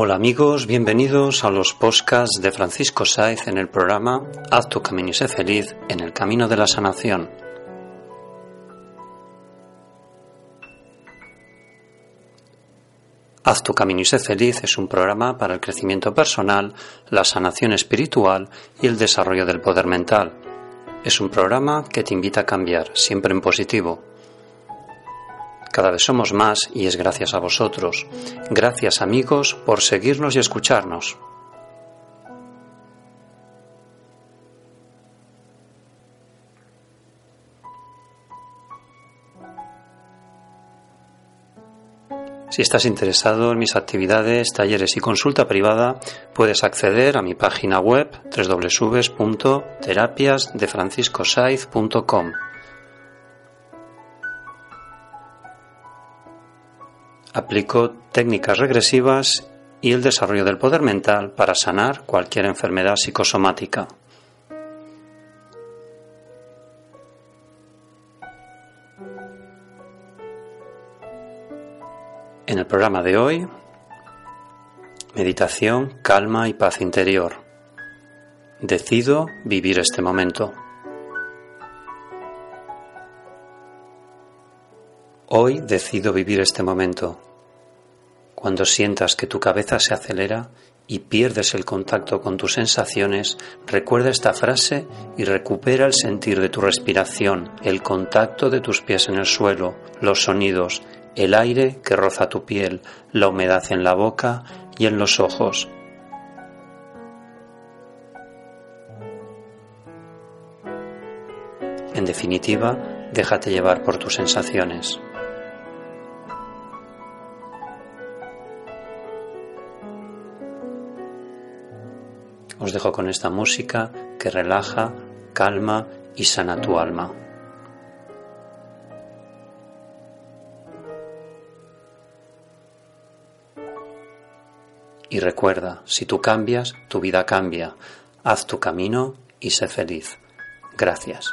Hola amigos, bienvenidos a los podcasts de Francisco Saiz en el programa Haz tu camino y sé feliz en el camino de la sanación. Haz tu camino y sé feliz es un programa para el crecimiento personal, la sanación espiritual y el desarrollo del poder mental. Es un programa que te invita a cambiar, siempre en positivo cada vez somos más y es gracias a vosotros. Gracias amigos por seguirnos y escucharnos. Si estás interesado en mis actividades, talleres y consulta privada, puedes acceder a mi página web www.terapiasdefranciscosaiz.com. Aplico técnicas regresivas y el desarrollo del poder mental para sanar cualquier enfermedad psicosomática. En el programa de hoy, meditación, calma y paz interior. Decido vivir este momento. Hoy decido vivir este momento. Cuando sientas que tu cabeza se acelera y pierdes el contacto con tus sensaciones, recuerda esta frase y recupera el sentir de tu respiración, el contacto de tus pies en el suelo, los sonidos, el aire que roza tu piel, la humedad en la boca y en los ojos. En definitiva, déjate llevar por tus sensaciones. Os dejo con esta música que relaja, calma y sana tu alma. Y recuerda, si tú cambias, tu vida cambia. Haz tu camino y sé feliz. Gracias.